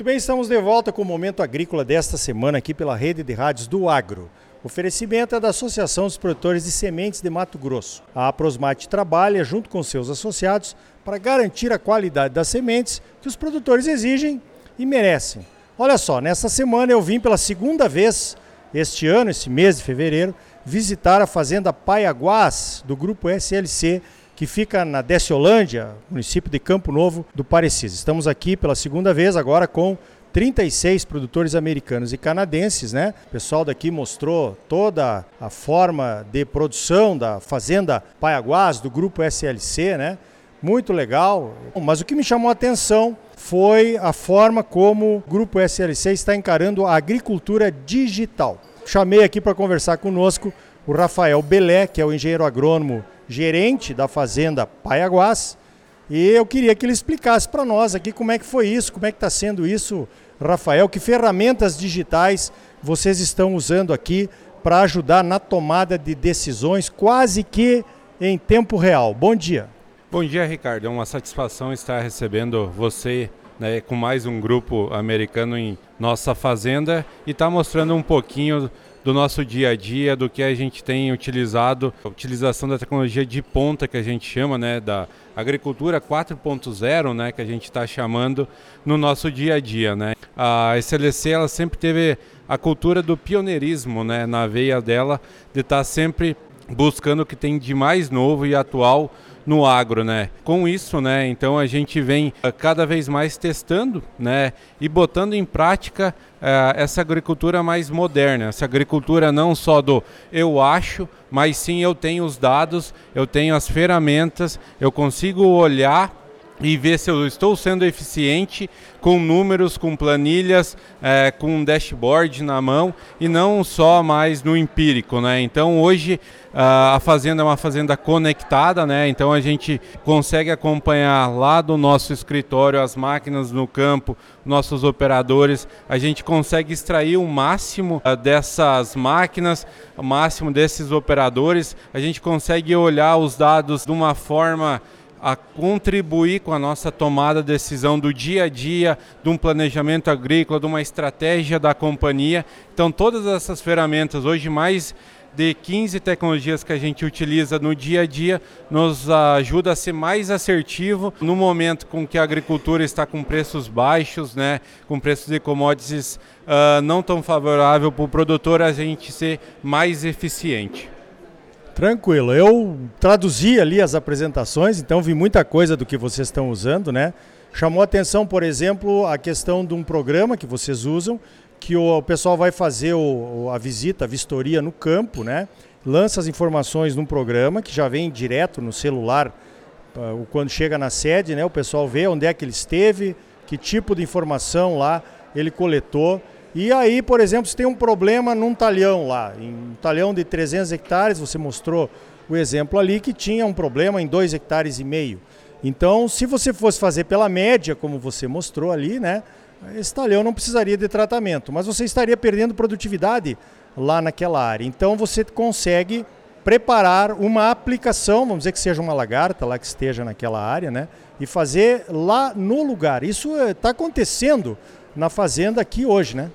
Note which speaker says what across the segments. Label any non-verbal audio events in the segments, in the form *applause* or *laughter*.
Speaker 1: Muito bem, estamos de volta com o Momento Agrícola desta semana aqui pela rede de rádios do Agro. O oferecimento é da Associação dos Produtores de Sementes de Mato Grosso. A Aprosmate trabalha junto com seus associados para garantir a qualidade das sementes que os produtores exigem e merecem. Olha só, nesta semana eu vim pela segunda vez este ano, esse mês de fevereiro, visitar a fazenda Paiaguás do grupo SLC que fica na Desciolândia, município de Campo Novo do Parecis. Estamos aqui pela segunda vez agora com 36 produtores americanos e canadenses, né? O pessoal daqui mostrou toda a forma de produção da fazenda Paiaguás do grupo SLC, né? Muito legal. Mas o que me chamou a atenção foi a forma como o grupo SLC está encarando a agricultura digital. Chamei aqui para conversar conosco o Rafael Belé, que é o engenheiro agrônomo gerente da fazenda Paiaguás, e eu queria que ele explicasse para nós aqui como é que foi isso, como é que está sendo isso, Rafael, que ferramentas digitais vocês estão usando aqui para ajudar na tomada de decisões quase que em tempo real. Bom dia.
Speaker 2: Bom dia, Ricardo. É uma satisfação estar recebendo você né, com mais um grupo americano em nossa fazenda e estar tá mostrando um pouquinho do nosso dia a dia, do que a gente tem utilizado, a utilização da tecnologia de ponta que a gente chama, né, da agricultura 4.0, né, que a gente está chamando no nosso dia a dia, né. A SLC ela sempre teve a cultura do pioneirismo, né, na veia dela, de estar tá sempre buscando o que tem de mais novo e atual no agro, né? Com isso, né, então a gente vem uh, cada vez mais testando, né, e botando em prática uh, essa agricultura mais moderna, essa agricultura não só do eu acho, mas sim eu tenho os dados, eu tenho as ferramentas, eu consigo olhar e ver se eu estou sendo eficiente com números, com planilhas, é, com um dashboard na mão e não só mais no empírico, né? Então hoje a fazenda é uma fazenda conectada, né? Então a gente consegue acompanhar lá do nosso escritório as máquinas no campo, nossos operadores, a gente consegue extrair o máximo dessas máquinas, o máximo desses operadores, a gente consegue olhar os dados de uma forma a contribuir com a nossa tomada de decisão do dia a dia, de um planejamento agrícola, de uma estratégia da companhia. Então, todas essas ferramentas, hoje mais de 15 tecnologias que a gente utiliza no dia a dia, nos ajuda a ser mais assertivo no momento com que a agricultura está com preços baixos, né, com preços de commodities uh, não tão favorável para o produtor, a gente ser mais eficiente.
Speaker 1: Tranquilo. Eu traduzi ali as apresentações, então vi muita coisa do que vocês estão usando, né? Chamou atenção, por exemplo, a questão de um programa que vocês usam, que o pessoal vai fazer o, a visita, a vistoria no campo, né? Lança as informações num programa que já vem direto no celular, quando chega na sede, né? O pessoal vê onde é que ele esteve, que tipo de informação lá ele coletou e aí, por exemplo, se tem um problema num talhão lá, em um talhão de 300 hectares, você mostrou o exemplo ali que tinha um problema em 2 hectares e meio. Então, se você fosse fazer pela média, como você mostrou ali, né, esse talhão não precisaria de tratamento, mas você estaria perdendo produtividade lá naquela área. Então, você consegue preparar uma aplicação, vamos dizer que seja uma lagarta lá que esteja naquela área, né, e fazer lá no lugar. Isso está eh, acontecendo na fazenda aqui hoje, né?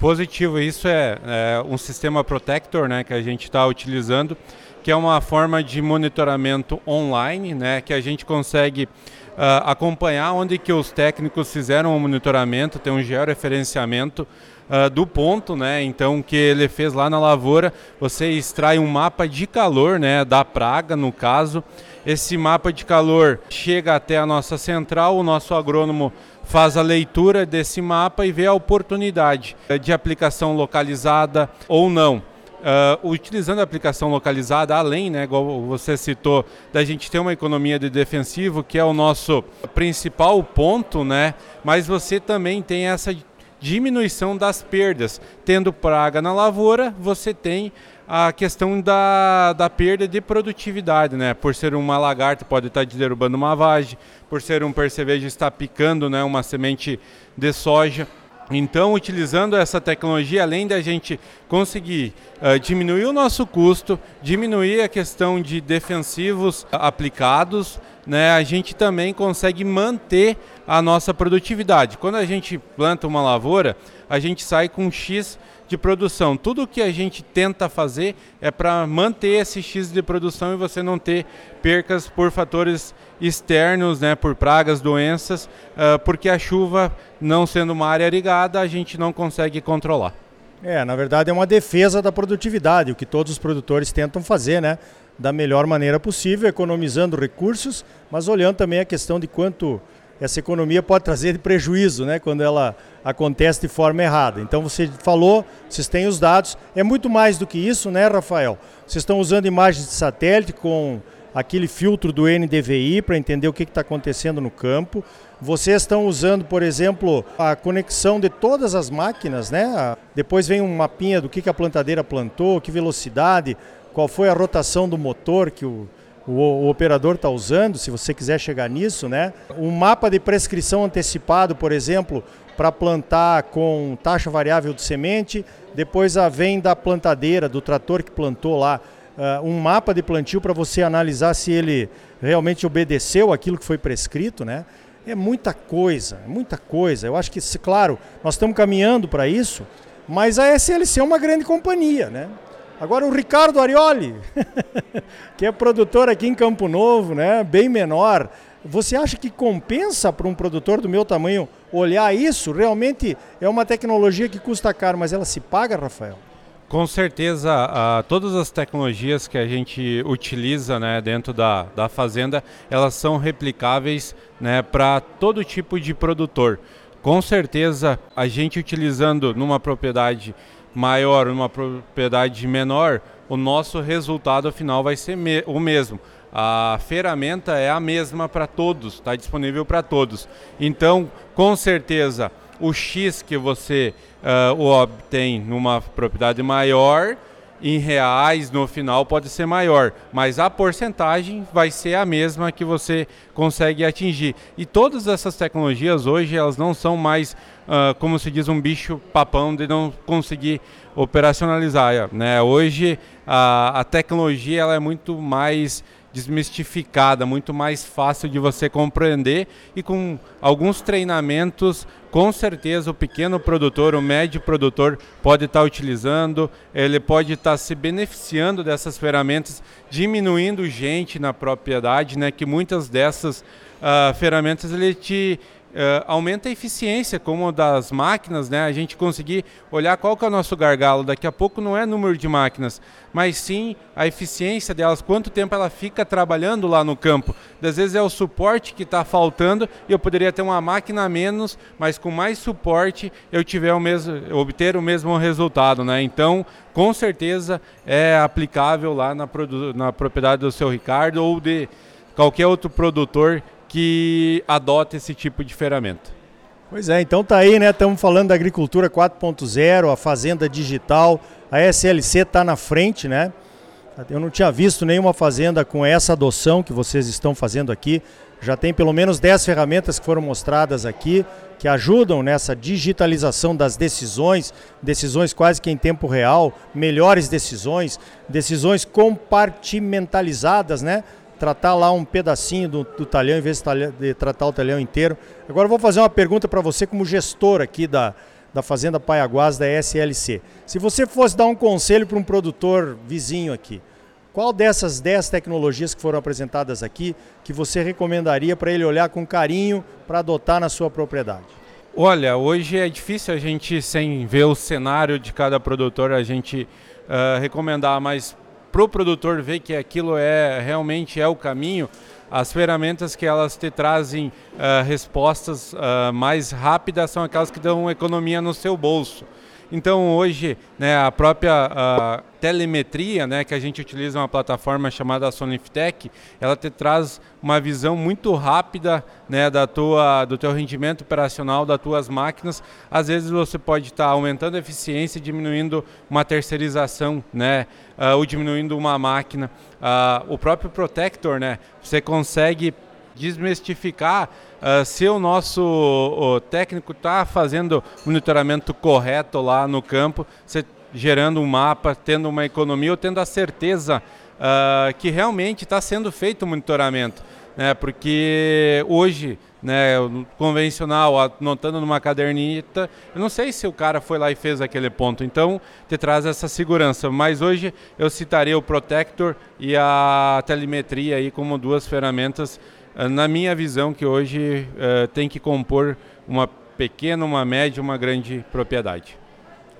Speaker 2: Positivo, isso é, é um sistema protector né, que a gente está utilizando, que é uma forma de monitoramento online, né, que a gente consegue uh, acompanhar onde que os técnicos fizeram o monitoramento, tem um georreferenciamento uh, do ponto, né, então que ele fez lá na lavoura, você extrai um mapa de calor, né, da praga no caso, esse mapa de calor chega até a nossa central, o nosso agrônomo faz a leitura desse mapa e vê a oportunidade de aplicação localizada ou não. Uh, utilizando a aplicação localizada, além, né, igual você citou, da gente ter uma economia de defensivo, que é o nosso principal ponto, né, mas você também tem essa diminuição das perdas. Tendo praga na lavoura, você tem a questão da, da perda de produtividade, né? Por ser uma lagarta, pode estar derrubando uma vagem, por ser um percevejo, está picando né, uma semente de soja. Então, utilizando essa tecnologia, além da gente conseguir uh, diminuir o nosso custo, diminuir a questão de defensivos aplicados, né, a gente também consegue manter a nossa produtividade. Quando a gente planta uma lavoura, a gente sai com X de produção. Tudo que a gente tenta fazer é para manter esse X de produção e você não ter percas por fatores externos, né, por pragas, doenças, uh, porque a chuva, não sendo uma área irrigada, a gente não consegue controlar.
Speaker 1: É, na verdade é uma defesa da produtividade, o que todos os produtores tentam fazer, né? Da melhor maneira possível, economizando recursos, mas olhando também a questão de quanto essa economia pode trazer prejuízo, né, quando ela acontece de forma errada. Então você falou, vocês têm os dados, é muito mais do que isso, né, Rafael? Vocês estão usando imagens de satélite com aquele filtro do NDVI para entender o que está acontecendo no campo. Vocês estão usando, por exemplo, a conexão de todas as máquinas, né? Depois vem um mapinha do que a plantadeira plantou, que velocidade, qual foi a rotação do motor que o, o, o operador está usando, se você quiser chegar nisso, né? Um mapa de prescrição antecipado, por exemplo, para plantar com taxa variável de semente, depois a vem da plantadeira, do trator que plantou lá, uh, um mapa de plantio para você analisar se ele realmente obedeceu aquilo que foi prescrito, né? É muita coisa, muita coisa. Eu acho que, claro, nós estamos caminhando para isso, mas a SLC é uma grande companhia, né? Agora o Ricardo Arioli, *laughs* que é produtor aqui em Campo Novo, né, bem menor. Você acha que compensa para um produtor do meu tamanho olhar isso? Realmente é uma tecnologia que custa caro, mas ela se paga, Rafael?
Speaker 2: Com certeza, todas as tecnologias que a gente utiliza né, dentro da, da fazenda, elas são replicáveis né, para todo tipo de produtor. Com certeza, a gente utilizando numa propriedade maior, numa propriedade menor, o nosso resultado final vai ser me o mesmo. A ferramenta é a mesma para todos, está disponível para todos. Então, com certeza, o X que você uh, obtém numa propriedade maior em reais no final pode ser maior, mas a porcentagem vai ser a mesma que você consegue atingir. E todas essas tecnologias hoje elas não são mais, uh, como se diz, um bicho papão de não conseguir operacionalizar. Né? Hoje a, a tecnologia ela é muito mais desmistificada, muito mais fácil de você compreender e com alguns treinamentos, com certeza o pequeno produtor, o médio produtor pode estar utilizando, ele pode estar se beneficiando dessas ferramentas, diminuindo gente na propriedade, né, que muitas dessas uh, ferramentas ele te Uh, aumenta a eficiência como das máquinas, né? A gente conseguir olhar qual que é o nosso gargalo. Daqui a pouco não é número de máquinas, mas sim a eficiência delas, quanto tempo ela fica trabalhando lá no campo. Às vezes é o suporte que está faltando e eu poderia ter uma máquina a menos, mas com mais suporte eu tiver o mesmo, obter o mesmo resultado, né? Então, com certeza é aplicável lá na, na propriedade do seu Ricardo ou de qualquer outro produtor que adota esse tipo de ferramenta.
Speaker 1: Pois é, então tá aí, né? Estamos falando da agricultura 4.0, a fazenda digital, a SLC está na frente, né? Eu não tinha visto nenhuma fazenda com essa adoção que vocês estão fazendo aqui. Já tem pelo menos 10 ferramentas que foram mostradas aqui que ajudam nessa digitalização das decisões, decisões quase que em tempo real, melhores decisões, decisões compartimentalizadas, né? Tratar lá um pedacinho do, do talhão em vez de, tratar o talhão inteiro. Agora vou fazer uma pergunta para você como gestor aqui da, da Fazenda Paiaguás da SLC. Se você fosse dar um conselho para um produtor vizinho aqui, qual dessas 10 tecnologias que foram apresentadas aqui que você recomendaria para ele olhar com carinho para adotar na sua propriedade?
Speaker 2: Olha, hoje é difícil a gente, sem ver o cenário de cada produtor, a gente uh, recomendar, mas para o produtor ver que aquilo é realmente é o caminho, as ferramentas que elas te trazem uh, respostas uh, mais rápidas são aquelas que dão economia no seu bolso. Então hoje, né, a própria telemetria, né, que a gente utiliza uma plataforma chamada Soniftech, ela te traz uma visão muito rápida, né, da tua, do teu rendimento operacional das tuas máquinas. Às vezes você pode estar tá aumentando a eficiência, diminuindo uma terceirização, né, uh, ou diminuindo uma máquina. Uh, o próprio Protector, né, você consegue desmistificar uh, se o nosso o técnico está fazendo monitoramento correto lá no campo, se, gerando um mapa, tendo uma economia ou tendo a certeza uh, que realmente está sendo feito o monitoramento. Né? Porque hoje né, convencional, anotando numa cadernita. Eu não sei se o cara foi lá e fez aquele ponto. Então, te traz essa segurança. Mas hoje eu citaria o Protector e a telemetria aí como duas ferramentas, na minha visão, que hoje uh, tem que compor uma pequena, uma média, uma grande propriedade.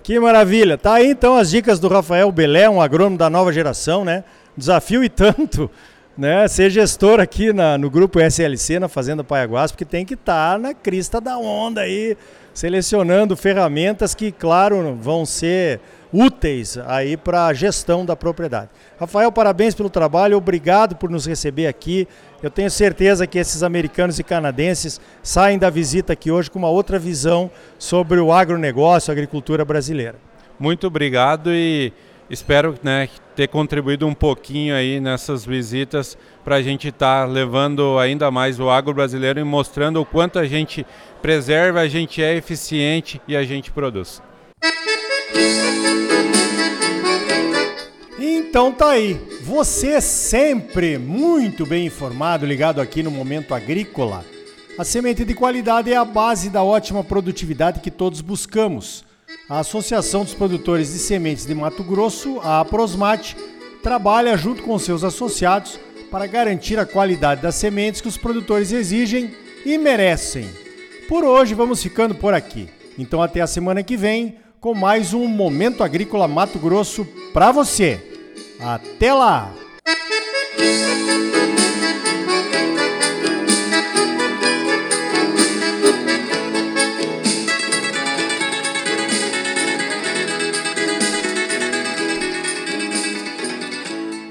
Speaker 1: Que maravilha! Tá aí então as dicas do Rafael Belé, um agrônomo da nova geração, né? Desafio e tanto *laughs* né, ser gestor aqui na, no grupo SLC, na Fazenda Paiaguás, porque tem que estar tá na crista da onda aí, selecionando ferramentas que, claro, vão ser úteis aí para a gestão da propriedade. Rafael, parabéns pelo trabalho, obrigado por nos receber aqui. Eu tenho certeza que esses americanos e canadenses saem da visita aqui hoje com uma outra visão sobre o agronegócio, a agricultura brasileira.
Speaker 2: Muito obrigado e espero né, ter contribuído um pouquinho aí nessas visitas para a gente estar tá levando ainda mais o agro brasileiro e mostrando o quanto a gente preserva, a gente é eficiente e a gente produz.
Speaker 1: Então tá aí. Você sempre muito bem informado, ligado aqui no Momento Agrícola. A semente de qualidade é a base da ótima produtividade que todos buscamos. A Associação dos Produtores de Sementes de Mato Grosso, a Prosmate, trabalha junto com seus associados para garantir a qualidade das sementes que os produtores exigem e merecem. Por hoje vamos ficando por aqui. Então até a semana que vem com mais um Momento Agrícola Mato Grosso para você. Até lá!